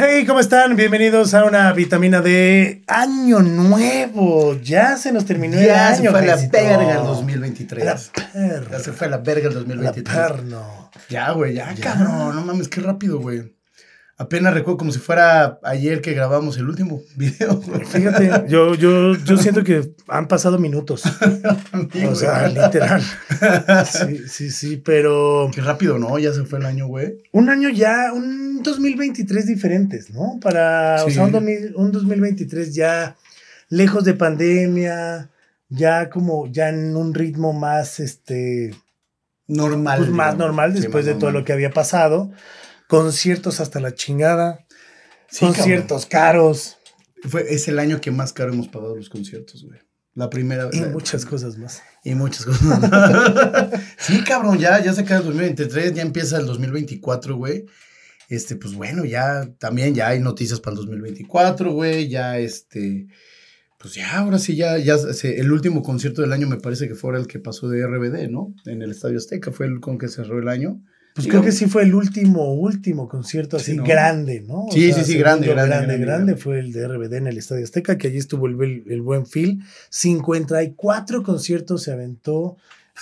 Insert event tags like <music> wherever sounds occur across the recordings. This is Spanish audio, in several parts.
Hey, ¿cómo están? Bienvenidos a una vitamina de Año Nuevo. Ya se nos terminó ya el se año. fue a la Jaisito. verga el 2023. La perra. Ya se fue a la verga el La 2023. perno. Ya, güey, ya, Ya. cabrón. No mames, qué rápido, güey. Apenas recuerdo como si fuera ayer que grabamos el último <laughs> video. Fíjate, yo, yo, yo siento que han pasado minutos. <laughs> O sea, literal. Sí, sí, sí, pero Qué rápido, ¿no? Ya se fue el año, güey. un año ya, un 2023 diferentes, ¿no? Para, o Sí. sea, un, 2000 un 2023 ya lejos de pandemia, ya como, ya en un ritmo más, este, Normal. pues más normal Sí, después más de todo lo que había pasado. Conciertos hasta la chingada, Sí, conciertos caros. Fue, es el año que más caro hemos pagado los conciertos, güey. La primera y la- muchas cosas más. Y muchas cosas. <laughs> sí, cabrón, ya, ya se acaba el 2023, ya empieza el 2024, güey. Este, pues bueno, ya también ya hay noticias para el 2024, güey. Ya este, pues ya, ahora sí, ya, ya se- el último concierto del año me parece que fue el que pasó de RBD, ¿no? En el Estadio Azteca, fue el con que cerró el año. Pues Digo- creo que sí fue el último, último concierto así Sí, ¿no? grande, ¿no? O Sí, sí, sí, grande, grande, grande, grande. Fue el de RBD en el Estadio Azteca, que allí estuvo el, el- buen Phil. 54 conciertos se aventó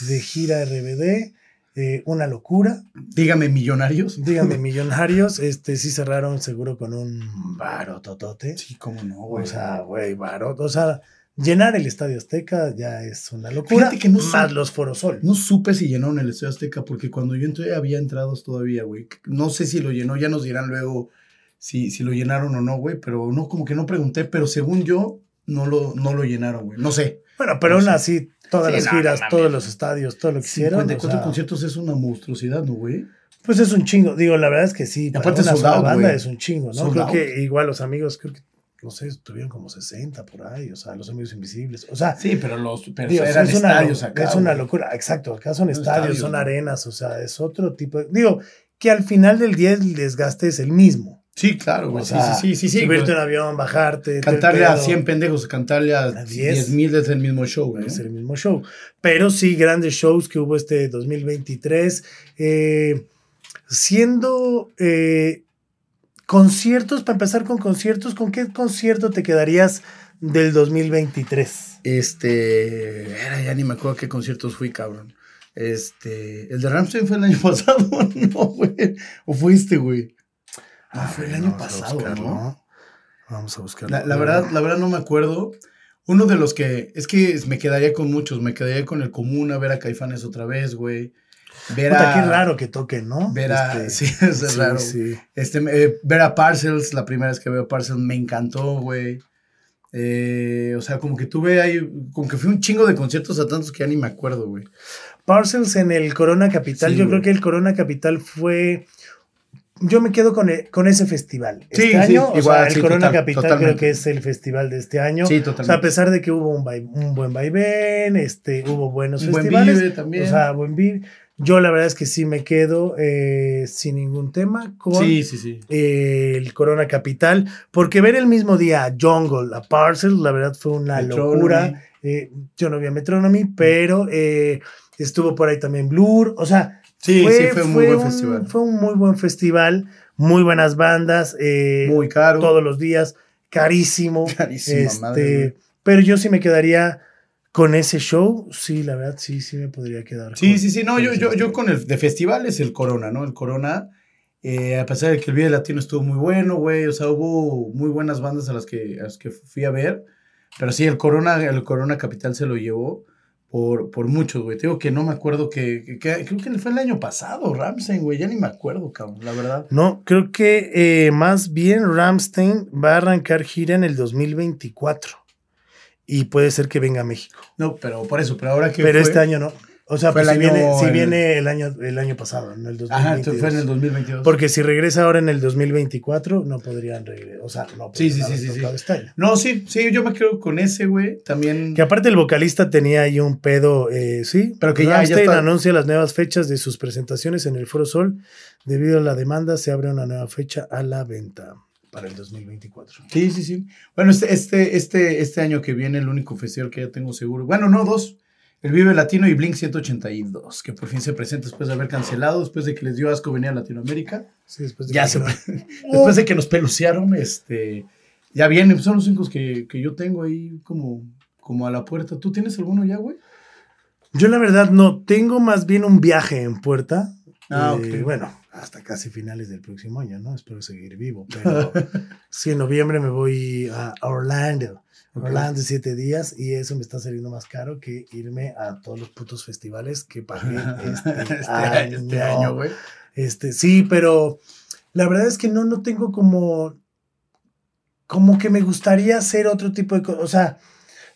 de gira RBD. eh, una locura. Dígame, millonarios. Díganme, <laughs> millonarios, este sí cerraron seguro con un baro totote. Sí, cómo no, güey. O sea, güey, baro. O sea, llenar el Estadio Azteca ya es una locura. Fíjate que no más los Forosol. No supe si llenaron el Estadio Azteca, porque cuando yo entré había entrados todavía, güey. No sé si lo llenó, ya nos dirán luego si, si lo llenaron o no, güey, pero no, como que no pregunté, pero según yo, no lo, no lo llenaron, güey. No sé. Bueno, pero No aún sé. así, todas Sí, las no, no giras, todos los estadios, todo lo que hicieron. o 54 sea, conciertos es una monstruosidad, ¿no, güey? Pues es un chingo. Digo, la verdad es que sí. Para aparte una sola out, banda es un chingo, ¿no? Sold creo que igual los amigos, creo que, no sé, tuvieron como 60 por ahí. O sea, los amigos invisibles. O sea, Sí, pero los pero digo, eran es, estadios acá. es una locura. Exacto. Acá son estadios, estadios, son arenas. O sea, es otro tipo de. Digo, que al final del día el desgaste es el mismo. Sí, claro, güey. O Sí, sea, sí, sí, sí, sí. Subirte güey. en avión, bajarte. Cantarle a pedo. 100 pendejos, cantarle a A 10. 10 mil es el mismo show, güey. Es el mismo show. Pero sí, grandes shows que hubo este 2023. eh, siendo eh, conciertos, para empezar con conciertos, ¿con qué concierto te quedarías del 2023? Este, era, ya ni me acuerdo a qué conciertos fui, cabrón. Este, el de Ramstein fue el año <laughs> pasado, <laughs> no, güey. ¿O fue este, güey? Ah, fue el año pasado. ¿no? Vamos a buscarlo. La, la verdad, la verdad no me acuerdo. Uno de los que, es que me quedaría con muchos, me quedaría con el común a ver a Caifanes otra vez, güey. Ver Puta, a, qué raro que toquen, ¿no? Ver a, Este, <laughs> sí, es sí, raro. sí. Este, eh, ver a Parcels, la primera vez que veo Parcels me encantó, güey. Eh, o sea, como que tuve ahí, como que fui un chingo de conciertos a tantos que ya ni me acuerdo, güey. Parcels en el Corona Capital. Sí, Yo creo que el Corona Capital fue. Yo me quedo con, e- con ese festival. Este sí, año, o igual, sea, el sí, Corona total, Capital creo totalmente. que es el festival de este año. Sí, O sea, a totalmente. pesar de que hubo un, vai- un buen vaivén, este, hubo buenos Un buen festivales. vive también. O sea, buen vive. Yo la verdad es que sí me quedo eh, sin ningún tema con sí, sí, sí. eh, el Corona Capital, porque ver el mismo día a Jungle, a Parcels, la verdad fue una Metronomy. locura. Eh, yo no vi a Metronomy, pero eh, estuvo por ahí también Blur. O sea, Sí, sí, fue un muy buen festival. Fue un muy buen festival, muy buenas bandas, Muy caro. todos los días, carísimo. <laughs> Carísima este, madre, pero yo sí me quedaría con ese show. Sí, la verdad, sí, sí me podría quedar. Sí, con- sí, sí, no, yo, yo, yo con el de festivales, el Corona, ¿no? El Corona, eh, a pesar de que el Vive Latino estuvo muy bueno, güey, o sea, hubo muy buenas bandas a las que, a las que fui a ver, pero sí, el Corona, el Corona Capital se lo llevó por, por muchos, güey. Te digo que no me acuerdo que, que- que- creo que fue el año pasado, Ramsey, güey, ya ni me acuerdo, cabrón, la verdad. No, creo que eh, más bien Ramstein va a arrancar gira en el 2024. Y puede ser que venga a México. No, pero por eso, pero ahora que Pero fue- este año no. O sea, pues si, viene, si en- viene el año, el año pasado, en el 2022. Ajá, entonces fue en el 2022. Porque si regresa ahora en el 2024, no podrían regresar. O sea, no Sí, sí, podrían sí, sí, haber sí. tocado este año. No, sí, sí, yo me quedo con ese, güey, también... Que aparte el vocalista tenía ahí un pedo, eh, sí. Pero que ya- ya está- anuncia las nuevas fechas de sus presentaciones en el Foro Sol. Debido a la demanda, se abre una nueva fecha a la venta para el 2024. Sí, sí, sí. Bueno, este, este, este, este año que viene, el único festival que ya tengo seguro. Bueno, no, dos. El Vive Latino y Blink 182, que por fin se presenta después de haber cancelado, después de que les dio asco venir a Latinoamérica. Sí, después de Ya que se, <laughs> después de que nos pelucearon, este, ya vienen, son los únicos que, que yo tengo ahí como, como a la puerta. ¿Tú tienes alguno ya, güey? Yo la verdad no, tengo más bien un viaje en puerta. Ah, Eh, ok. Bueno, hasta casi finales del próximo año, ¿no? Espero seguir vivo, pero <laughs> sí, en noviembre me voy a Orlando. Ok. Orlando siete días y eso me está saliendo más caro que irme a todos los putos festivales que pagué <laughs> este, este, año. este año, güey. Este, sí, pero la verdad es que no, no tengo como, como que me gustaría hacer otro tipo de cosas. O sea,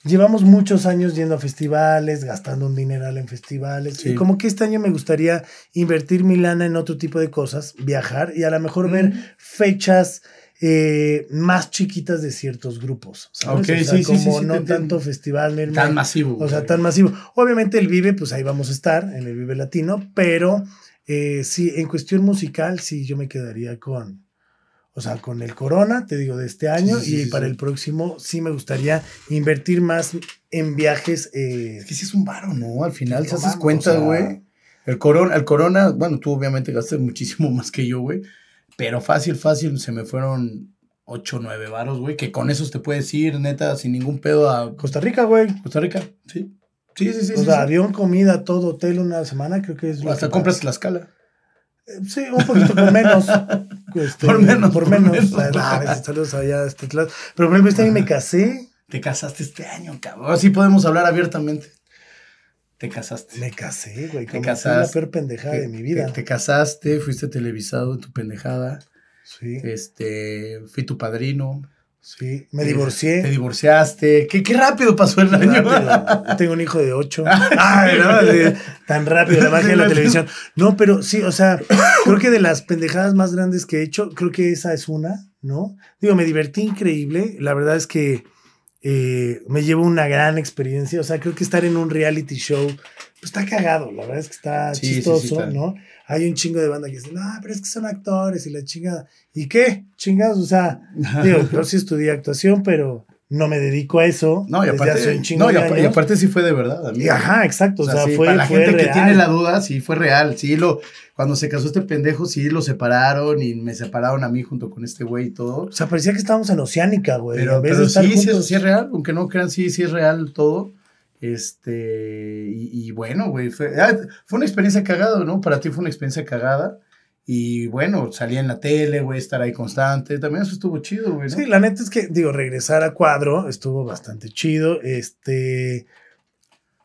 llevamos muchos años yendo a festivales, gastando un dineral en festivales. Sí. Y como que este año me gustaría invertir mi lana en otro tipo de cosas, viajar y a lo mejor ver fechas eh, más chiquitas de ciertos grupos. ¿sabes? Ok, O sea, sí, como sí, no tanto festival, Tan masivo. o sea, güey. tan masivo. Obviamente el Vive, pues ahí vamos a estar, en el Vive Latino, pero eh, sí, en cuestión musical, sí, yo me quedaría con, o sea, con el Corona, te digo, de este año, Sí, sí, y sí, para el próximo sí me gustaría invertir más en viajes. eh, Es que sí es un varo, ¿no? Al final, ¿te haces cuenta, o sea- güey? El corona, el corona, bueno, tú obviamente gastas muchísimo <laughs> más que yo, güey. Pero fácil, fácil, se me fueron 8 o 9 varos, güey. Que con esos te puedes ir, neta, sin ningún pedo a Costa Rica, güey. Costa Rica. Sí. Sí, sí, sí. o sea, avión, comida, todo, hotel una semana, creo que es lo Hasta que compras Tlaxcala. Eh, Sí, un poquito por menos. <laughs> Este, Por menos, Por por menos. menos. Ah, saludos allá este Pero por ejemplo, este año me casé. Te casaste este año, cabrón. Así podemos hablar abiertamente. Te casaste. Me casé, güey. Te casaste. la peor pendejada de mi vida. Te, te casaste, fuiste televisado en tu pendejada. Sí, Este, fui tu padrino. Sí. Me Te- divorcié. Te divorciaste. ¿Qué, qué rápido pasó el año. Rápido. Tengo un hijo de ocho. Ay, <laughs> no, sí, tan rápido la magia de la televisión. No, pero sí, o sea, creo que de las pendejadas más grandes que he hecho, creo que esa es una, ¿no? Digo, me divertí increíble. La verdad es que eh, me llevo una gran experiencia. O sea, creo que estar en un reality show, pues está cagado. La verdad es que está Sí, sí, sí, chistoso, está. ¿no? Hay un chingo de banda que dice, no, pero es que son actores y la chingada. ¿Y qué? Chingados, o sea, <laughs> digo, yo sí estudié actuación, pero no me dedico a eso. No, y aparte, no, y, aparte sí fue de verdad. amigo. Y Ajá, exacto. O sea, sí, fue, para la fue gente que tiene la duda, sí fue real. Sí, lo, cuando se casó este pendejo, sí lo separaron y me separaron a mí junto con este güey y todo. O sea, parecía que estábamos en Oceánica, güey. Pero, sí, sí, eso sí es real, aunque no crean, sí, sí es real todo. Este, y, y bueno, güey, fue, ah, fue una experiencia cagada, ¿no? Para ti fue una experiencia cagada. Y bueno, salía en la tele, güey, estar ahí constante. También eso estuvo chido, güey. Sí, la neta es que, digo, regresar a cuadro estuvo bastante chido. Este.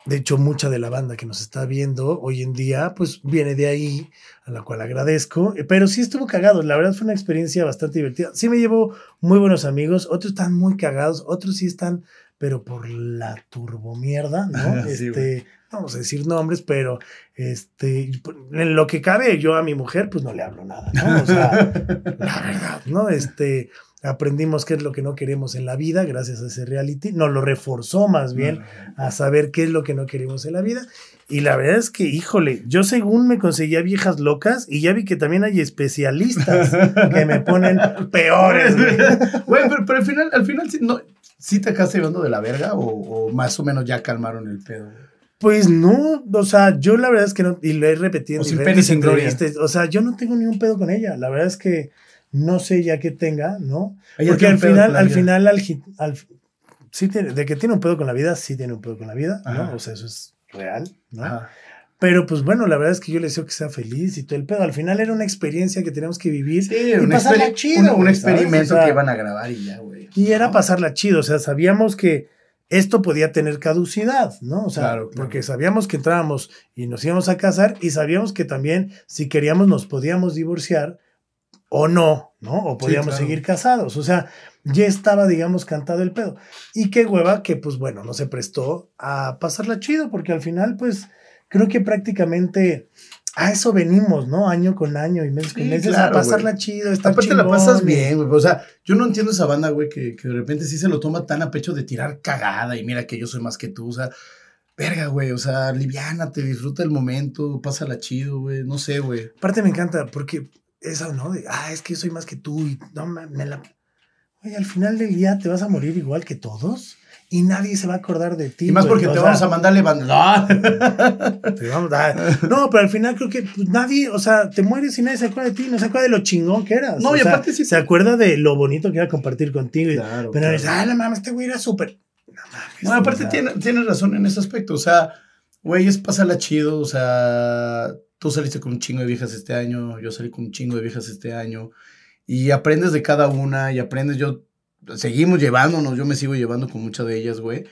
De hecho, mucha de la banda que nos está viendo hoy en día, pues viene de ahí, a la cual agradezco. Eh, Pero sí estuvo cagado. La verdad fue una experiencia bastante divertida. Sí me llevo muy buenos amigos. Otros están muy cagados. Otros sí están, pero por la turbomierda, ¿no? <laughs> Sí, este. no vamos a decir nombres, pero este, en lo que cabe, yo a mi mujer, pues no le hablo nada, ¿no? O sea, <laughs> la verdad, ¿no? Este, aprendimos qué es lo que no queremos en la vida gracias a ese reality, nos lo reforzó más bien a saber qué es lo que no queremos en la vida. Y la verdad es que, híjole, yo según me conseguía viejas locas y ya vi que también hay especialistas que me ponen <laughs> peores, <laughs> güey. Pero, pero al final, al final sí, no, ¿sí te acabaste llevando de la verga o, o más o menos ya calmaron el pedo? Pues no, o sea, yo la verdad es que no, y lo he repetido O en sin diferentes entrevistas, o sea, yo no tengo ni un pedo con ella, la verdad es que no sé ya qué tenga, ¿no? Ella Porque al final, al final, al, gi- al- sí tiene, de que tiene un pedo con la vida, sí tiene un pedo con la vida, Ajá. ¿no? O sea, eso es real, ¿no? Ajá. Pero pues bueno, la verdad es que yo le deseo que sea feliz y todo el pedo. Al final era una experiencia que teníamos que vivir Sí, y un, pasarla chido, un- un experimento O sea, que iban a grabar y ya, güey. y era ¿No? pasarla chido, o sea, sabíamos que esto podía tener caducidad, ¿no? O sea, Claro, claro. porque sabíamos que entrábamos y nos íbamos a casar y sabíamos que también si queríamos nos podíamos divorciar o no, ¿no? O podíamos claro. seguir casados, o sea, ya estaba, digamos, cantado el pedo. Y qué hueva que, pues bueno, no se prestó a pasarla chido, porque al final, pues, creo que prácticamente a eso venimos, ¿no? Año con año y mes con Sí, meses, claro, a pasarla güey. chido, estar Aparte la pasas bien, güey. O sea, yo no entiendo esa banda, güey, que, que de repente sí se lo toma tan a pecho de tirar cagada y mira que yo soy más que tú. O sea, verga, güey. O sea, liviánate, disfruta el momento, pásala chido, güey. No sé, güey. Aparte me encanta porque eso, ¿no? De, ah, es que yo soy más que tú y no me, me la... Oye, al final del día te vas a morir igual que todos y nadie se va a acordar de ti. Y más güey. porque O te sea, vamos a mandarle banda. <laughs> te vamos a dar- No, pero al final creo que pues, nadie, o sea, te mueres y nadie se acuerda de ti, no se acuerda de lo chingón que eras. No, o y sea, aparte sí- Se acuerda de lo bonito que era compartir contigo. y- Claro, pero claro. dices, ah, no mames, este güey era súper. No mames. No, aparte sea, tiene- tienes razón en ese aspecto. O sea, güey, es pasarla chido. O sea, tú saliste con un chingo de viejas este año, yo salí con un chingo de viejas este año. Y aprendes de cada una y aprendes. Yo, seguimos llevándonos, yo me sigo llevando con muchas de ellas, güey.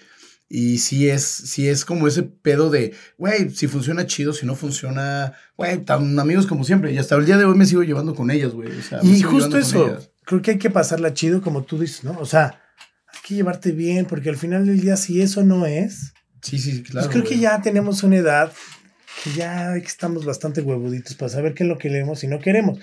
Y sí es, sí es como ese pedo de, güey, si funciona chido, si no funciona, güey, tan amigos como siempre. Y hasta el día de hoy me sigo llevando con ellas, güey. O sea, Y justo eso, creo que hay que pasarla chido, como tú dices, ¿no? O sea, hay que llevarte bien, porque al final del día, si eso no es, Sí, sí, claro. pues creo que ya tenemos una edad que ya estamos bastante huevuditos para saber qué es lo que leemos y no queremos.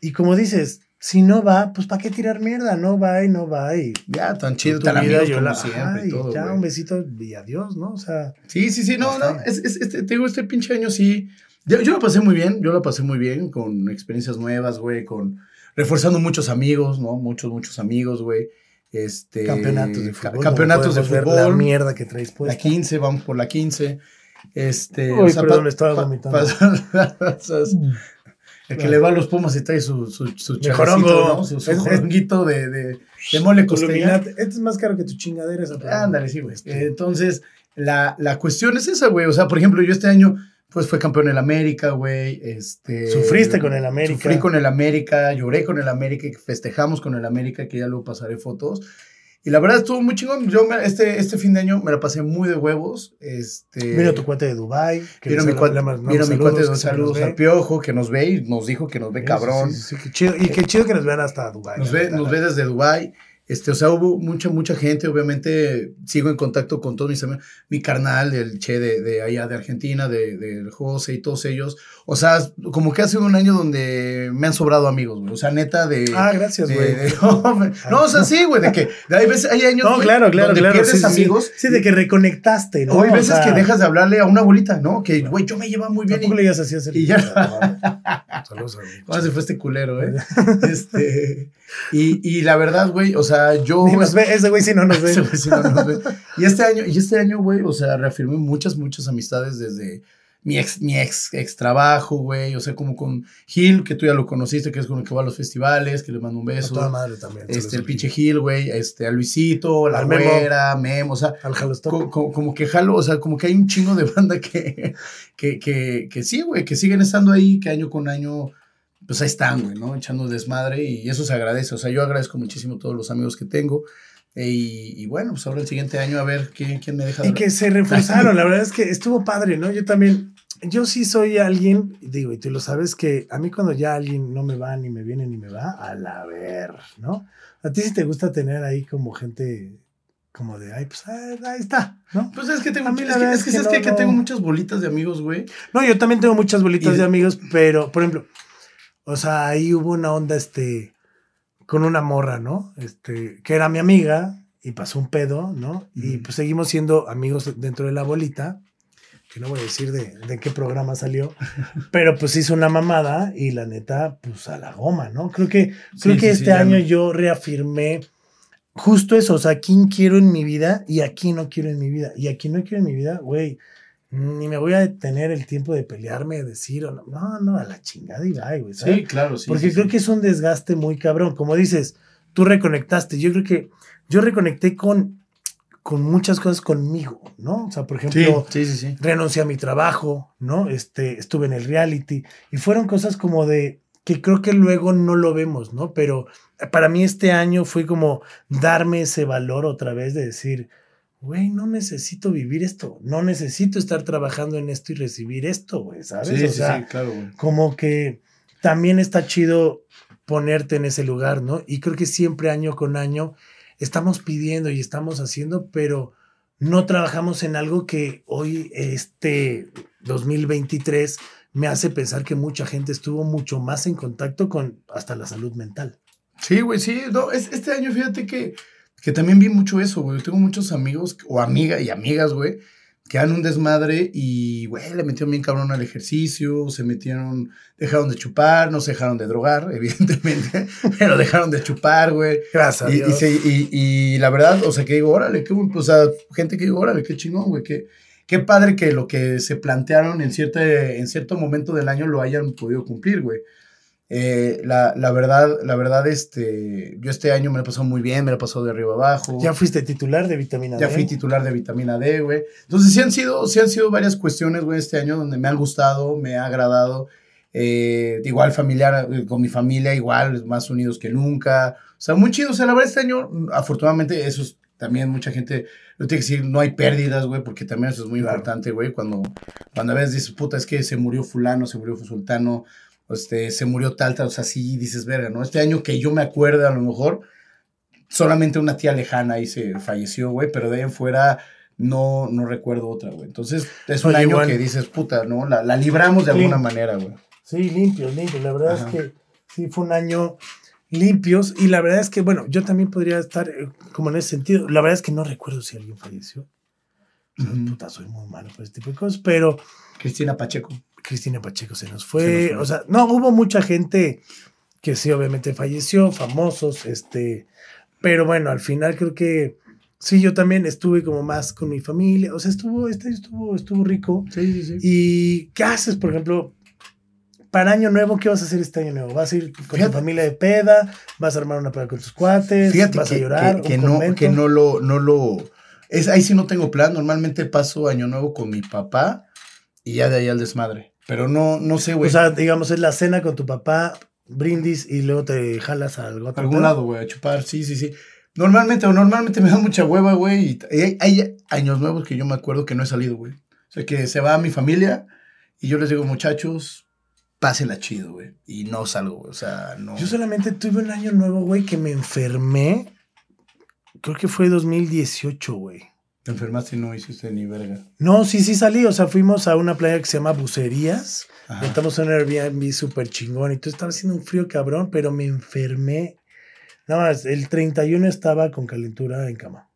Y como dices, si no va, pues ¿para qué tirar mierda? No va y no va y Ya, tan chido, tan yo como la- siempre ajá, y y todo, ya güey. un besito y adiós, ¿no? O sea, Sí, sí, sí, no, no, es, es- este, te digo, este pinche año sí, yo, yo lo pasé muy bien, yo lo pasé muy bien, con experiencias nuevas, güey, con reforzando muchos amigos, ¿no? Muchos, muchos amigos, güey, este... campeonatos de fútbol. campeonatos de ver La fútbol, mierda que traes la puesta. 15, vamos por la 15, este... Uy, perdón, estaba vomitando. pasas- <laughs> el que le va a los Pumas y trae su, su, su jorongo. ¿no? Su, su de, de, de mole costeña. Este es más caro que tu chingadera esa. pero- Ándale, sí, güey. Este, Eh, Entonces, la, la cuestión es esa, güey. O sea, por ejemplo, yo este año, pues fue campeón en el América, güey. Este, Sufriste con el América. Sufrí con el América, lloré con el América, festejamos con el América, que ya luego pasaré fotos. Y la verdad estuvo muy chingón. Yo me- este, este fin de año me la pasé muy de huevos. Este, Vino tu cuate de Dubai. que Vino mi cuate, vino mi saludos, cuate de saludos al Piojo, que nos ve y nos dijo que nos ve cabrón. Sí, sí, qué chido. Y qué chido que nos vean hasta Dubai. Nos ve, nos ve desde Dubai. Este, o sea, hubo mucha, mucha gente. Obviamente, sigo en contacto con todos mis amigos. Mi carnal, el Che de, de allá de Argentina, de, del José y todos ellos. O sea, como que ha sido un año donde me han sobrado amigos, güey. O sea, neta de. Ah, gracias, de- güey. de- <laughs> no, no, o sea, sí, güey, de que de- hay veces, hay años No, güey, claro, claro, donde claro. pierdes sí, sí, sí. amigos. Sí, de que reconectaste, ¿no? O hay O veces sea, que dejas de hablarle a una abuelita, ¿no? Que, güey, yo me llevaba muy bien. Y, le así a hacer. y ya- Saludos a <laughs> ¿Cómo se fue este culero, eh? <laughs> este, y, y la verdad, güey, o sea, yo. Ni nos ve, ese güey sí no nos ve. Ese güey sí no nos ve. <laughs> Y este año, y este año, güey, o sea, reafirmé muchas, muchas amistades desde mi ex, mi ex, ex trabajo, güey. O sea, como con Gil, que tú ya lo conociste, que es con el que va a los festivales, que le mando un A beso. toda madre también. Este, el pinche Gil, güey, este, a Luisito, la Memo. güera, Memo, o sea, Al co- co- como, que jalo, o sea, como que hay un chingo de banda que, que, que, que sí, güey, que siguen estando ahí, que año con año, pues ahí están, güey, ¿no? Echando desmadre y eso se agradece. O sea, yo agradezco muchísimo a todos los amigos que tengo. E- y, y bueno, pues ahora el siguiente año a ver quién, quién me deja de Y que se reforzaron, la verdad es que estuvo padre, ¿no? Yo también, yo sí soy alguien, digo, y tú lo sabes, que a mí cuando ya alguien no me va, ni me viene, ni me va, a la ver, ¿no? A ti sí te gusta tener ahí como gente, como de, ay, pues ah, ahí está, ¿no? Pues es que tengo, mí es que, es que, que ¿sabes no, que no. tengo muchas bolitas de amigos, güey. No, yo también tengo muchas bolitas de- de amigos, pero, por ejemplo, o sea, ahí hubo una onda, este, con una morra, ¿no? Este, que era mi amiga y pasó un pedo, ¿no? Y pues seguimos siendo amigos dentro de la bolita, que no voy a decir de, de qué programa salió, <laughs> pero pues hizo una mamada y la neta, pues a la goma, ¿no? Creo que, creo que sí, este sí, año no. yo reafirmé justo eso, o sea, quién quiero en mi vida y a quién no quiero en mi vida. Y a quién no quiero en mi vida, güey, ni me voy a tener el tiempo de pelearme, decir o no, no, no, a la chingada y bye, güey, ¿sabes? Sí, claro, sí. Porque sí, creo sí. que es un desgaste muy cabrón. Como dices, tú reconectaste. Yo creo que yo reconecté con, con muchas cosas conmigo, ¿no? O sea, por ejemplo, sí, sí, sí. renuncié a mi trabajo, ¿no? Este, estuve en el reality y fueron cosas como de que creo que luego no lo vemos, ¿no? Pero para mí este año fue como darme ese valor otra vez de decir, güey, no necesito vivir esto, no necesito estar trabajando en esto y recibir esto, güey, ¿sabes? Sí, o sea, sí, claro, güey. como que también está chido ponerte en ese lugar, ¿no? Y creo que siempre año con año estamos pidiendo y estamos haciendo, pero no trabajamos en algo que hoy, este 2023, me hace pensar que mucha gente estuvo mucho más en contacto con hasta la salud mental. Sí, güey, sí. No, es, este año, fíjate que, que también vi mucho eso, güey. Tengo muchos amigos o amigas y amigas, güey, quedan un desmadre y, güey, le metieron bien cabrón al ejercicio, se metieron, dejaron de chupar, no se dejaron de drogar, <laughs> evidentemente, pero dejaron de chupar, güey. Gracias Y, y, se- y- y la verdad, o sea, que digo, órale, qué, buen- o sea, gente que digo, órale, qué chingón, güey, qué, qué padre que lo que se plantearon en, cierta, en cierto momento del año lo hayan podido cumplir, güey. Eh, la, la verdad, la verdad, este, yo este año me lo he pasado muy bien, me lo he pasado de arriba abajo. Ya fuiste titular de vitamina Ya D. fui titular de vitamina D, güey. Entonces sí han sido, sí han sido varias cuestiones, güey, este año donde me han gustado, me ha agradado. Eh, igual familiar, eh, con mi familia, igual, más unidos que nunca. O sea, muy chido. O sea, la verdad, este año, afortunadamente, eso es también mucha gente, lo tiene que decir, no hay pérdidas, güey, porque también eso es muy Claro. importante, güey. Cuando, cuando a veces dices, puta, es que se murió fulano, se murió sultano, este, se murió tal, tal, o sea, sí dices, verga, ¿no? Este año que yo me acuerde, a lo mejor, solamente una tía lejana ahí se falleció, güey, pero de ahí en fuera no, no recuerdo otra, güey. Entonces, es un Oye, año que dices, puta, ¿no? La, la libramos de alguna manera, güey. Sí, limpios, limpios. La verdad Ajá. es que sí fue un año limpios y la verdad es que, bueno, yo también podría estar eh, como en ese sentido. La verdad es que no recuerdo si alguien falleció. Ujú. Puta, soy muy malo por este tipo de cosas, pero Cristina Pacheco. Cristina Pacheco se nos fue. Se nos fue. O sea, no, hubo mucha gente que sí, obviamente falleció, famosos, este, pero bueno, al final creo que sí, yo también estuve como más con mi familia. O sea, estuvo, este estuvo, estuvo rico. Sí, sí, sí. ¿Y qué haces, por ejemplo, para Año Nuevo? ¿Qué vas a hacer este año nuevo? ¿Vas a ir con Fíjate. tu familia de peda? ¿Vas a armar una peda con tus cuates? Fíjate ¿Vas que, a llorar? que- que ¿Un no, que no lo, no lo, es, ahí sí no tengo plan. Normalmente paso año nuevo con mi papá y ya de ahí al desmadre. Pero no, no sé, güey. O sea, digamos, es la cena con tu papá, brindis y luego te jalas a algo. A algún lado, güey, a chupar, sí, sí, sí. Normalmente, o normalmente me da mucha hueva, güey. Hay, hay años nuevos que yo me acuerdo que no he salido, güey. O sea, que se va mi familia y yo les digo, muchachos, pásenla chido, güey. Y no salgo, güey. O sea, no. Yo solamente tuve un año nuevo, güey, que me enfermé. Creo que fue 2018, güey. Te enfermaste y no hiciste ni verga. No, sí, sí salí. O sea, fuimos a una playa que se llama Bucerías. Estamos en un Airbnb súper chingón. Y todo estaba haciendo un frío cabrón, pero me enfermé. Nada más, el 31 estaba con calentura en cama.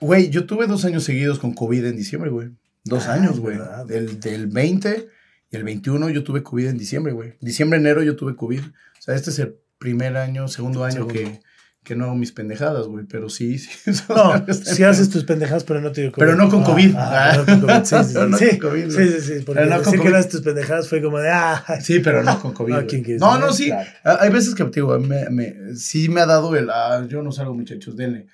Güey, yo tuve dos años seguidos con COVID en diciembre, güey. Dos Ah, años, güey. Del, del 20 y el 21 yo tuve COVID en diciembre, güey. Diciembre, enero yo tuve COVID. O sea, este es el primer año, segundo año Segundo. que, que no hago mis pendejadas, güey. Pero sí, <laughs> sí. No, si haces tus pendejadas, pero no te dio COVID. Pero no con Ah, COVID. ah, pero no con COVID. Sí, <laughs> sí, sí. Pero no sí, con COVID, sí, sí, sí, Porque Pero no decir que haces tus pendejadas fue como de, ah, Sí, pero no con <laughs> COVID. Ah, güey. ¿quién quiere no, no, sí. Claro. Ah, Hay veces que, digo, me, me- sí me ha dado el, ah, yo no salgo, muchachos, denle.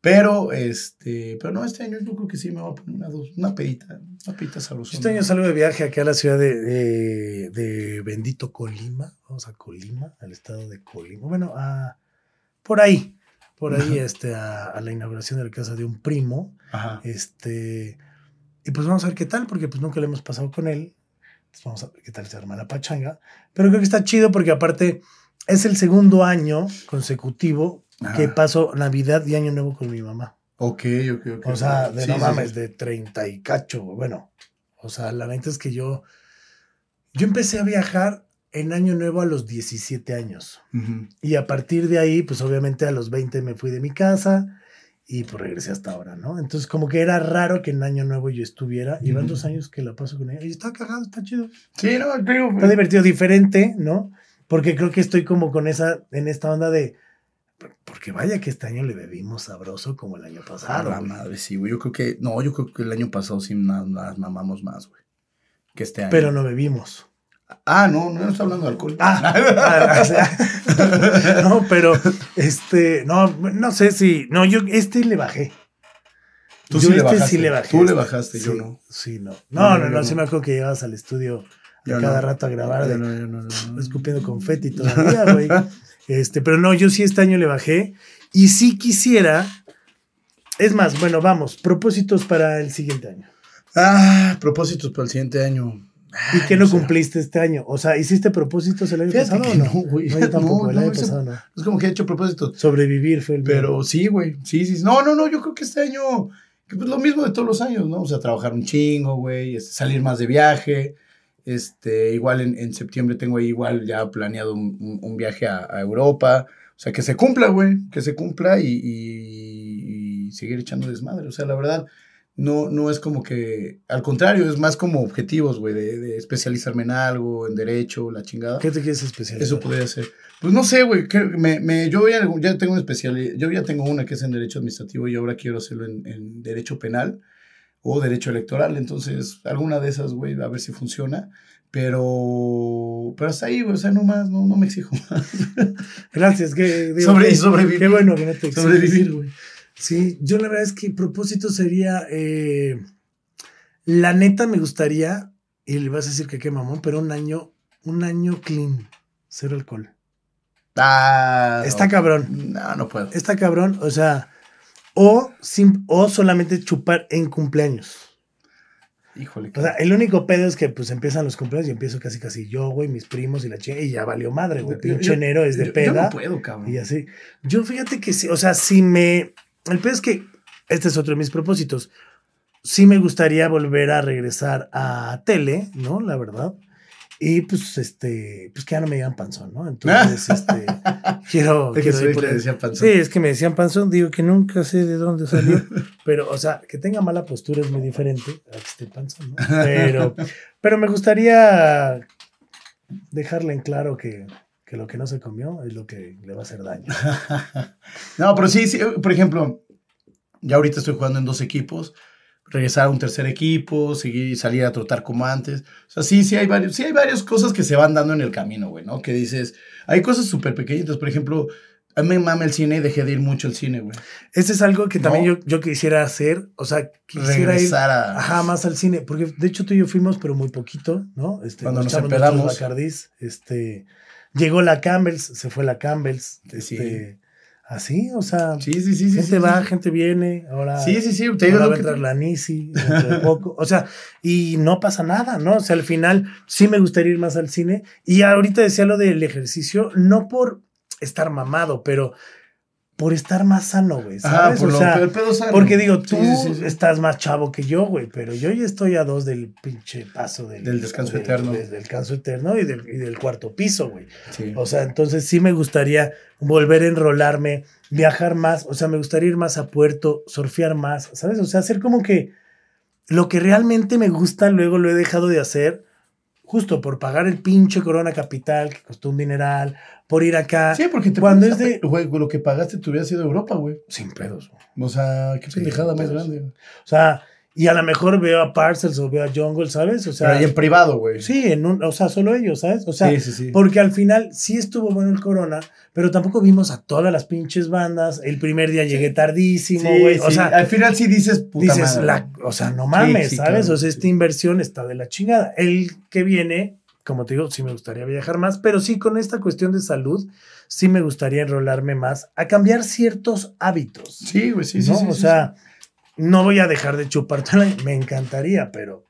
Pero, este, pero no, este año yo creo que sí me voy a poner una, dos, una pedita, una pedita sabrosa. Este año salgo de viaje aquí a la ciudad de, de- de Bendito Colima. Vamos a Colima, al estado de Colima. Bueno, a, por ahí. Por ahí, este, a, a la inauguración de la casa de un primo. Ajá. Este, y pues vamos a ver qué tal, porque pues nunca le hemos pasado con él. Entonces vamos a ver qué tal se arma la pachanga. Pero creo que está chido porque aparte es el segundo año consecutivo Ajá. que paso Navidad y Año Nuevo con mi mamá. Ok, ok, ok. O sea, de Sí, no sí, mames, sí. de 30 y cacho. Bueno, o sea, la neta es que yo, yo empecé a viajar en Año Nuevo a los 17 años. Ujú. Y a partir de ahí, pues obviamente a los 20 me fui de mi casa y pues regresé hasta ahora, ¿no? Entonces como que era raro que en Año Nuevo yo estuviera. Y van Ujú. dos años que la paso con ella. Y está cagado, está chido. Sí, no, digo, Está divertido, diferente, ¿no? Porque creo que estoy como con esa, en esta onda de... Porque vaya que este año le bebimos sabroso como el año Ah, pasado. la güey. madre, sí, güey. Yo creo que, no, yo creo que el año pasado sí nos mamamos más, güey. Que este año. Pero no bebimos. Ah, no, no estoy hablando de alcohol. Ah, <laughs> ah, o sea, <laughs> no, pero este, no, no sé si, no, yo este le bajé. Tú Yo sí le este bajaste. sí le bajé. Tú le bajaste, yo no. Sí, no. No, No, no, yo no, no. sí me acuerdo que llegabas al estudio a cada rato a grabar de- no, yo no, no, no. escupiendo confeti todavía, güey. <laughs> Este, pero no, yo sí este año le bajé y sí quisiera, es más, bueno, vamos, propósitos para el siguiente año. Ah, propósitos para el siguiente año. ¿Y qué no sé. cumpliste este año? O sea, ¿hiciste propósitos el año Fíjate pasado o no? no, güey. No, yo <laughs> tampoco, No, el no, año pasado no. Es como que he hecho propósitos. Sobrevivir fue el mío. Pero sí, güey. Sí, sí. No, no, no. Yo creo que este año. que pues lo mismo de todos los años, ¿no? O sea, trabajar un chingo, güey. este, salir más de viaje. Este, igual en, en septiembre tengo ahí igual ya planeado un, un- un viaje a, a Europa. O sea, que se cumpla, güey. Que se cumpla y, y- y seguir echando desmadre. O sea, la verdad, no, no es como que, al contrario, es más como objetivos, güey, de, de especializarme en algo, en derecho, la chingada. ¿Qué te quieres especializar? Eso podría ser. Pues no sé, güey, me, me, yo ya, ya tengo una especialidad, yo ya tengo una que es en derecho administrativo y ahora quiero hacerlo en, en derecho penal o derecho electoral, entonces alguna de esas, güey, a ver si funciona. Pero, pero hasta ahí, güey, o sea, no más, no, no me exijo más. Gracias, que digo, Sobre- sobrevivir. Qué bueno que no te exiges. Sobrevivir, güey. Sí, yo la verdad es que mi propósito sería, eh, la neta me gustaría, y le vas a decir que qué mamón, pero un año, un año clean, cero alcohol. Ah, Está no. cabrón, No, no puedo. está cabrón, o sea, o, sim- o solamente chupar en cumpleaños. Híjole. O sea, el único pedo es que pues empiezan los cumpleaños y empiezo casi casi yo, güey, mis primos y la chica, y ya valió madre, güey. Pinche enero es de yo- peda. Yo no puedo, cabrón. Y así. Yo fíjate que sí, o sea, si me. El peor es que este es otro de mis propósitos. Sí me gustaría volver a regresar a tele, ¿no? La verdad. Y pues, este, pues que ya no me digan panzón, ¿no? Entonces, <laughs> este, quiero, Es que quiero ir por que el- decía panzón. Sí, es que me decían panzón, digo que nunca sé de dónde salió, <laughs> pero, o sea, que tenga mala postura es muy diferente a que esté panzón, ¿no? <laughs> Pero, pero me gustaría dejarle en claro que, que lo que no se comió es lo que le va a hacer daño. <laughs> No, pero sí, sí, por ejemplo, ya ahorita estoy jugando en dos equipos, regresar a un tercer equipo, seguir, salir a trotar como antes. O sea, sí, sí hay varios, sí hay varias cosas que se van dando en el camino, güey, ¿no? Que dices, hay cosas súper pequeñitas, por ejemplo, a mí me mama el cine y dejé de ir mucho al cine, güey. Ese es algo que también No. yo, yo quisiera hacer, o sea, quisiera ir Regresar a... ajá, más al cine, porque de hecho tú y yo fuimos, pero muy poquito, ¿no? Este, Cuando nos echamos empedamos. Bacardís, este, llegó la Campbell's, se fue la Campbell's, Sí. este, así, o sea, Sí, sí, sí, gente sí, va, sí. gente viene, ahora... Sí, sí, sí, te digo Ahora lo va a entrar la Nisi <laughs> poco. O sea, y no pasa nada, ¿no? O sea, al final sí me gustaría ir más al cine. Y ahorita decía lo del ejercicio, no por estar mamado, pero por estar más sano, güey. ¿Sabes? por o lo- sea, el pedo sano. porque digo, tú Sí, sí, sí, sí. estás más chavo que yo, güey, pero yo ya estoy a dos del pinche paso del, Del descanso del- eterno. Del descanso eterno y del, y del cuarto piso, güey. Sí. O sea, entonces sí me gustaría volver a enrolarme, viajar más, o sea, me gustaría ir más a puerto, surfear más, ¿sabes? O sea, hacer como que lo que realmente me gusta, luego lo he dejado de hacer, justo por pagar el pinche Corona Capital, que costó un dineral, por ir acá, Sí, porque te Cuando es de- Güey, lo que pagaste te hubiera sido Europa, güey. sin pedos. güey. O sea, qué Sí, pendejada más pedos. grande. O sea, y a lo mejor veo a Parcels o veo a Jungle, ¿sabes? O sea, Pero ahí en privado, güey. sí, en un, o sea, solo ellos, ¿sabes? O sea, sí, sí, sí. Porque al final sí estuvo bueno el Corona, pero tampoco vimos a todas las pinches bandas. El primer día llegué tardísimo, güey. o sea, al final sí dices, puta dices, madre. la, o sea, no mames, ¿sabes? claro, o sea, esta inversión está de la chingada. El que viene, como te digo, sí me gustaría viajar más, pero sí con esta cuestión de salud, sí me gustaría enrolarme más a cambiar ciertos hábitos. Sí, güey, sí, sí, ¿no? sí. o sea, no voy a dejar de chupar, me encantaría, pero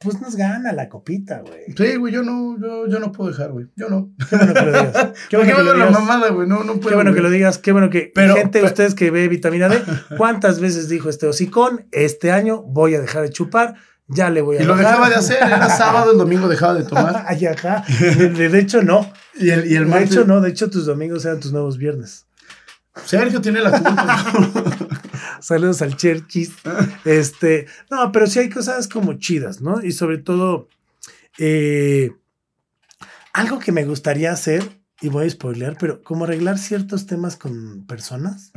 pues nos gana la copita, güey. sí. Güey, yo no, yo, yo no puedo dejar, güey. Yo no. Qué bueno que lo digas. <laughs> Qué bueno Qué que lo la digas. mamada. No, no puedo. Qué bueno que lo digas, qué bueno que Pero- gente, pero- ustedes que ve vitamina D, <laughs> ¿cuántas veces dijo este hocicón? Este año voy a dejar de chupar, ya le voy a Y lo dejaba de hacer. Era <laughs> sábado, el domingo dejaba de tomar. Ay, ajá. De, de- de hecho, no. Y el, y el De martes. hecho, no. De hecho, tus domingos eran tus nuevos viernes. Sergio tiene la culpa. Saludos al Cherkis. Este, no, pero sí hay cosas como chidas, ¿no? Y sobre todo, eh, algo que me gustaría hacer, y voy a spoilear, pero como arreglar ciertos temas con personas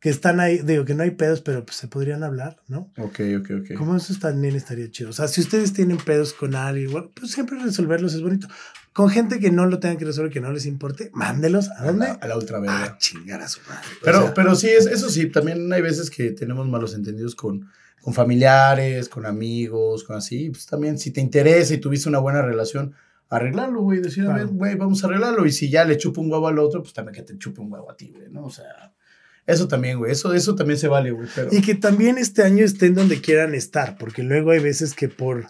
que están ahí, digo que no hay pedos, pero pues se podrían hablar, ¿no? Ok, ok, ok. Como eso también estaría chido. O sea, si ustedes tienen pedos con alguien, bueno, pues siempre resolverlos es bonito. Con gente que no lo tengan que resolver, que no les importe, mándelos. ¿A dónde? A la ultraverga. A chingar a su madre. O Pero, sea, pero sí, es, eso sí, también hay veces que tenemos malos entendidos con, con familiares, con amigos, con así. Pues también, si te interesa y tuviste una buena relación, arreglarlo, güey. Decir, a ver, güey, vamos a arreglarlo. Y si ya le chupa un huevo al otro, pues también que te chupe un huevo a ti, güey, ¿no? O sea, eso también, güey. Eso, eso también se vale, güey. Pero, Y que también este año estén donde quieran estar, porque luego hay veces que por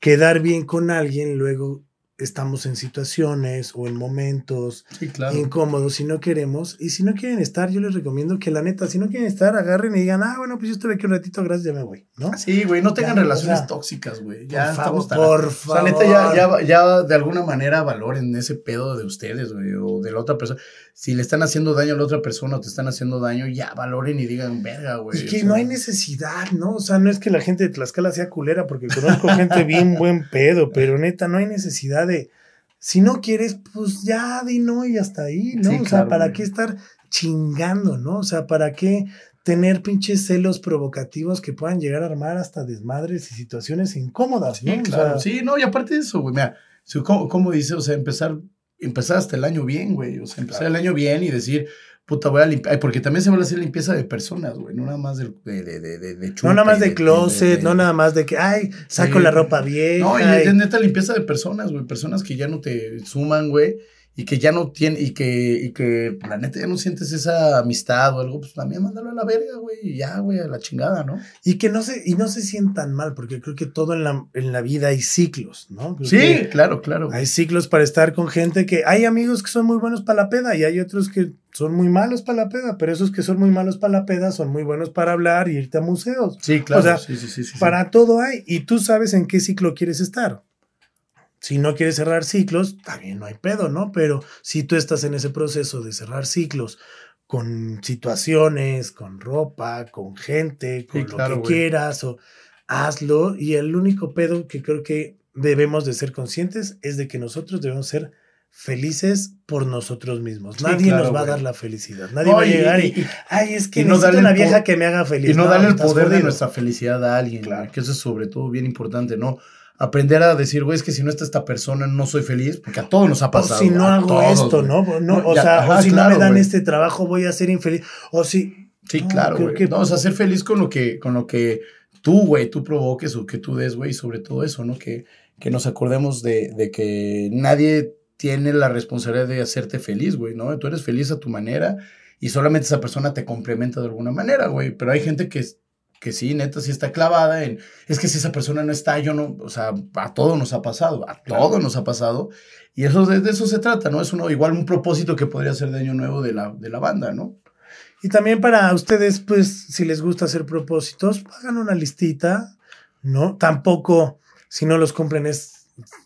quedar bien con alguien, luego estamos en situaciones o en momentos Sí, claro. incómodos si no queremos. Y si no quieren estar, yo les recomiendo que la neta, si no quieren estar, agarren y digan, ah, bueno, pues yo estuve aquí un ratito, gracias, ya me voy, ¿no? Sí, güey, no tengan Ya, relaciones o tóxicas, güey. Ya por favor, estamos tan... por O sea, favor. neta, ya, ya, ya de alguna manera valoren ese pedo de ustedes, güey, o de la otra persona. Si le están haciendo daño a la otra persona o te están haciendo daño, ya valoren y digan, verga, güey. Y que o sea, no hay necesidad, ¿no? O sea, no es que la gente de Tlaxcala sea culera, porque conozco gente bien <laughs> buen pedo, pero neta, no hay necesidad de. Si no quieres, pues ya di no y hasta ahí, ¿no? Sí, o sea, claro, ¿para güey. qué estar chingando, ¿no? O sea, ¿para qué tener pinches celos provocativos que puedan llegar a armar hasta desmadres y situaciones incómodas, Sí, ¿no? O claro. sea, sí, no, y aparte de eso, güey, mira, ¿cómo, cómo dice? O sea, empezar, empezar hasta el año bien, güey. O sea, empezar el año bien y decir, puta, voy a limpiar. Porque también se va a hacer limpieza de personas, güey. No nada más de, de, de, de, no nada más de closet, no nada más de que, ay, saco Sí. la ropa vieja. No, y neta limpieza de personas, güey. Personas que ya no te suman, güey. Y que ya no tienen, y que, y que la neta ya no sientes esa amistad o algo, pues también mándalo a la verga, güey. Y ya, güey, a la chingada, ¿no? Y que no se, y no se sientan mal, porque creo que todo en la, en la vida hay ciclos, ¿no? Creo Sí, claro, claro. Hay ciclos para estar con gente que hay amigos que son muy buenos para la peda y hay otros que son muy malos para la peda, pero esos que son muy malos para la peda son muy buenos para hablar y irte a museos. Sí, claro. o sea, sí, sí. Para todo hay y tú sabes en qué ciclo quieres estar. Si no quieres cerrar ciclos, también no hay pedo, ¿no? Pero si tú estás en ese proceso de cerrar ciclos con situaciones, con ropa, con gente, con Sí, lo claro, que güey. quieras, o hazlo. Y el único pedo que creo que debemos de ser conscientes es de que nosotros debemos ser felices por nosotros mismos. Sí, Nadie claro, nos va a dar la felicidad. Nadie No, va a llegar y, y- ay, es que y no necesito una vieja que me haga feliz. Y no, darle el poder de nuestra felicidad a alguien, Claro. que eso es sobre todo bien importante, ¿no? Aprender a decir, güey, es que si no está esta persona no soy feliz, porque a todos nos ha O pasado. si no hago todos, esto. ¿no? no No, o ya, sea, ajá, o si no me dan este trabajo voy a ser infeliz. O si... Sí, No, claro, creo güey. que- No, o sea, ser feliz con lo que, con lo que tú, güey, tú provoques o que tú des, güey, sobre todo eso, ¿no? Que, que nos acordemos de, de que nadie tiene la responsabilidad de hacerte feliz, güey, ¿no? Tú eres feliz a tu manera y solamente esa persona te complementa de alguna manera, güey. Pero hay gente que, que sí, neta, sí está clavada en, es que si esa persona no está, yo no, o sea, a todo nos ha pasado, a Claro. todo nos ha pasado. Y eso, de, de eso se trata, ¿no? Es uno, igual un propósito que podría ser de año nuevo de la, de la banda, ¿no? Y también para ustedes, pues, si les gusta hacer propósitos, hagan una listita, ¿no? Tampoco, si no los cumplen, es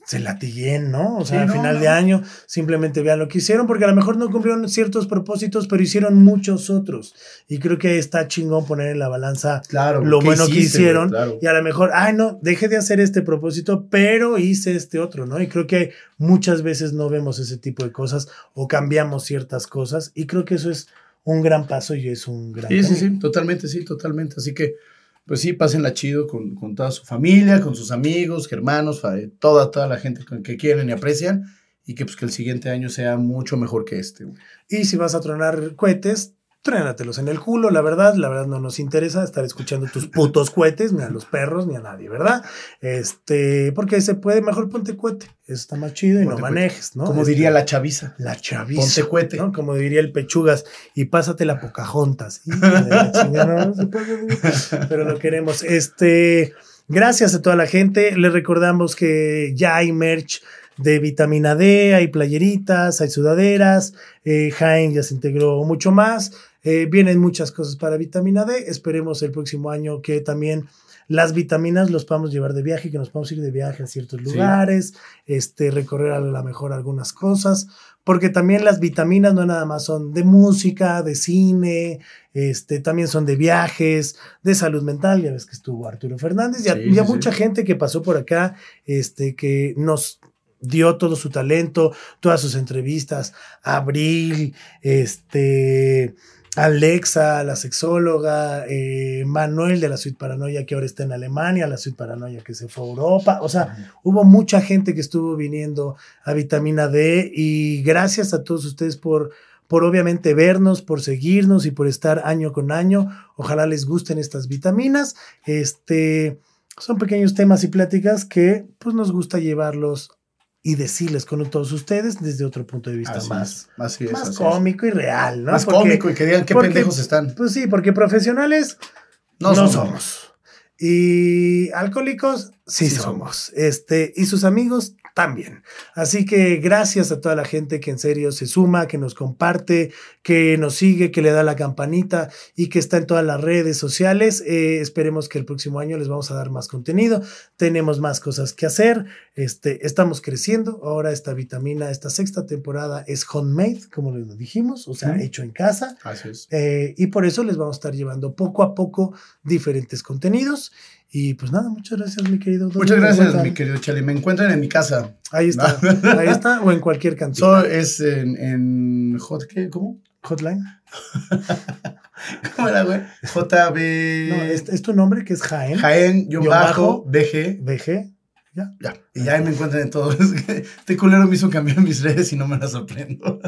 se latiguen, ¿no? O sea, Sí, al no, final no. de año simplemente vean lo que hicieron, porque a lo mejor no cumplieron ciertos propósitos, pero hicieron muchos otros. Y creo que está chingón poner en la balanza Claro. lo ¿qué bueno que hiciste, hicieron Claro. y a lo mejor, ay no, dejé de hacer este propósito, pero hice este otro, ¿no? Y creo que muchas veces no vemos ese tipo de cosas o cambiamos ciertas cosas y creo que eso es un gran paso y es un gran Sí, sí, sí, totalmente, sí, totalmente. Así que, pues sí, pásenla chido con, con toda su familia, con sus amigos, hermanos, fa- toda, toda la gente que quieren y aprecian. Y que pues que el siguiente año sea mucho mejor que este. Y si vas a tronar cohetes, trénatelos en el culo, la verdad, la verdad no nos interesa estar escuchando tus putos cohetes, ni a los perros, ni a nadie, ¿verdad? Este, porque se puede, mejor ponte cohete, eso está más chido y Ponte no manejes, ¿no? Como Este, diría la chaviza. La chaviza. Ponte cohete. ¿no? Como diría el Pechugas. Y pásate la puede, Pero lo queremos. Este, gracias a toda la gente. Les recordamos que ya hay merch de vitamina D, hay playeritas, hay sudaderas. Eh, Jaén ya se integró mucho más. Eh, vienen muchas cosas para vitamina D. Esperemos el próximo año que también las vitaminas los podamos llevar de viaje, que nos podamos ir de viaje a ciertos lugares, este, recorrer a lo mejor algunas cosas, porque también las vitaminas no nada más son de música, de cine, este, también son de viajes, de salud mental, ya ves que estuvo Arturo Fernández, y Sí, mucha gente que pasó por acá, este, que nos dio todo su talento, todas sus entrevistas, Abril, este, Alexa, la sexóloga, eh, Manuel de la Suite Paranoia que ahora está en Alemania, la Suite Paranoia que se fue a Europa, o sea, hubo mucha gente que estuvo viniendo a Vitamina D y gracias a todos ustedes por, por obviamente vernos, por seguirnos y por estar año con año. Ojalá les gusten estas vitaminas. Este, son pequeños temas y pláticas que pues nos gusta llevarlos y decirles con todos ustedes desde otro punto de vista Así más, es, así es, más así es. cómico y real, ¿no? Más Porque- cómico y que digan qué porque- pendejos están. Pues sí, porque profesionales No, no, somos. somos. Y alcohólicos, sí, Sí somos. Este, y sus amigos también. Así que gracias a toda la gente que en serio se suma, que nos comparte, que nos sigue, que le da la campanita y que está en todas las redes sociales. Eh, esperemos que el próximo año les vamos a dar más contenido. Tenemos más cosas que hacer. Este, estamos creciendo. Ahora esta vitamina, esta sexta temporada es homemade, como lo dijimos, o sea, hecho en casa. Así es. Eh, y por eso les vamos a estar llevando poco a poco diferentes contenidos. Y pues nada, muchas gracias, mi querido. ¿Dónde Muchas gracias, mi querido Chale. Me encuentran en mi casa. Ahí está, <laughs> ahí está, o en cualquier So, canción. es en, en Hot, ¿qué? ¿Cómo? Hotline. <laughs> ¿Cómo era, güey? JB. No, es, es tu nombre que es Jaén. Jaén, yo Guión bajo, bajo. BG. BG. Ya. Ya. Y ya ahí me encuentran en todo. <laughs> Este culero me hizo cambiar mis redes y no me las aprendo.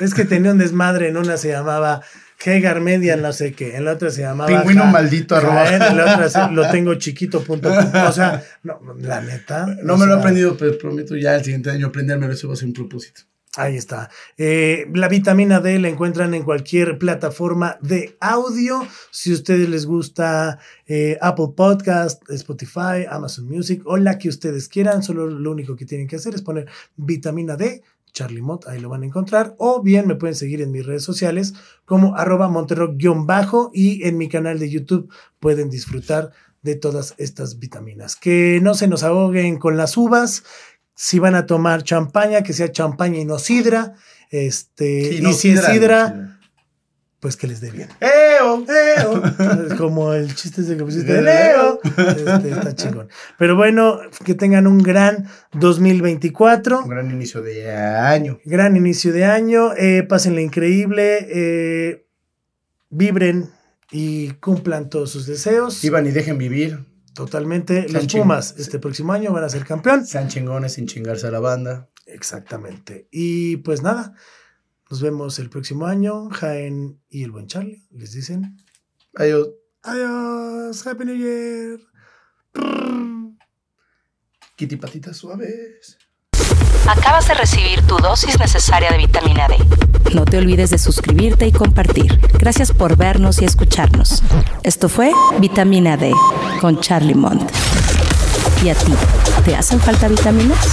Es que tenía un desmadre. En una se llamaba Hegar Media, no sé qué. En la otra se llamaba. Pingüino Ja- maldito, arroba. En la otra se- lo <laughs> tengo chiquito. Punto, o sea, no, la neta. No me lo he aprendido, pero prometo ya el siguiente año aprendérmelo. Eso va a ser un propósito. Ahí está. Eh, la vitamina D la encuentran en cualquier plataforma de audio. Si a ustedes les gusta eh, Apple Podcast, Spotify, Amazon Music o la que ustedes quieran, solo lo único que tienen que hacer es poner vitamina D. Charlie Mott, ahí lo van a encontrar. O bien me pueden seguir en mis redes sociales como arroba monterrock-bajo y en mi canal de YouTube pueden disfrutar de todas estas vitaminas. Que no se nos ahoguen con las uvas. Si van a tomar champaña, que sea champaña y no sidra. Este, y no, si es sidra, pues que les dé bien. ¡Eo! Es como el chiste ese que pusiste de Leo. Este, está chingón. Pero bueno, que tengan un gran 2024. Un gran inicio de año. Gran inicio de año. Eh, pásenla increíble. eh, vibren y cumplan todos sus deseos. Vivan y dejen vivir. Totalmente. Sean Los Pumas este próximo año van a ser campeón. Sean chingones sin chingarse a la banda. Exactamente. Y pues nada, nos vemos el próximo año. Jaén y el buen Charlie les dicen Adiós. adiós, Happy New Year. Kitty patitas suaves. Acabas de recibir tu dosis necesaria de vitamina D. No te olvides de suscribirte y compartir. Gracias por vernos y escucharnos. Esto fue Vitamina D con Charlie Mont. ¿Y a ti? ¿Te hacen falta vitaminas?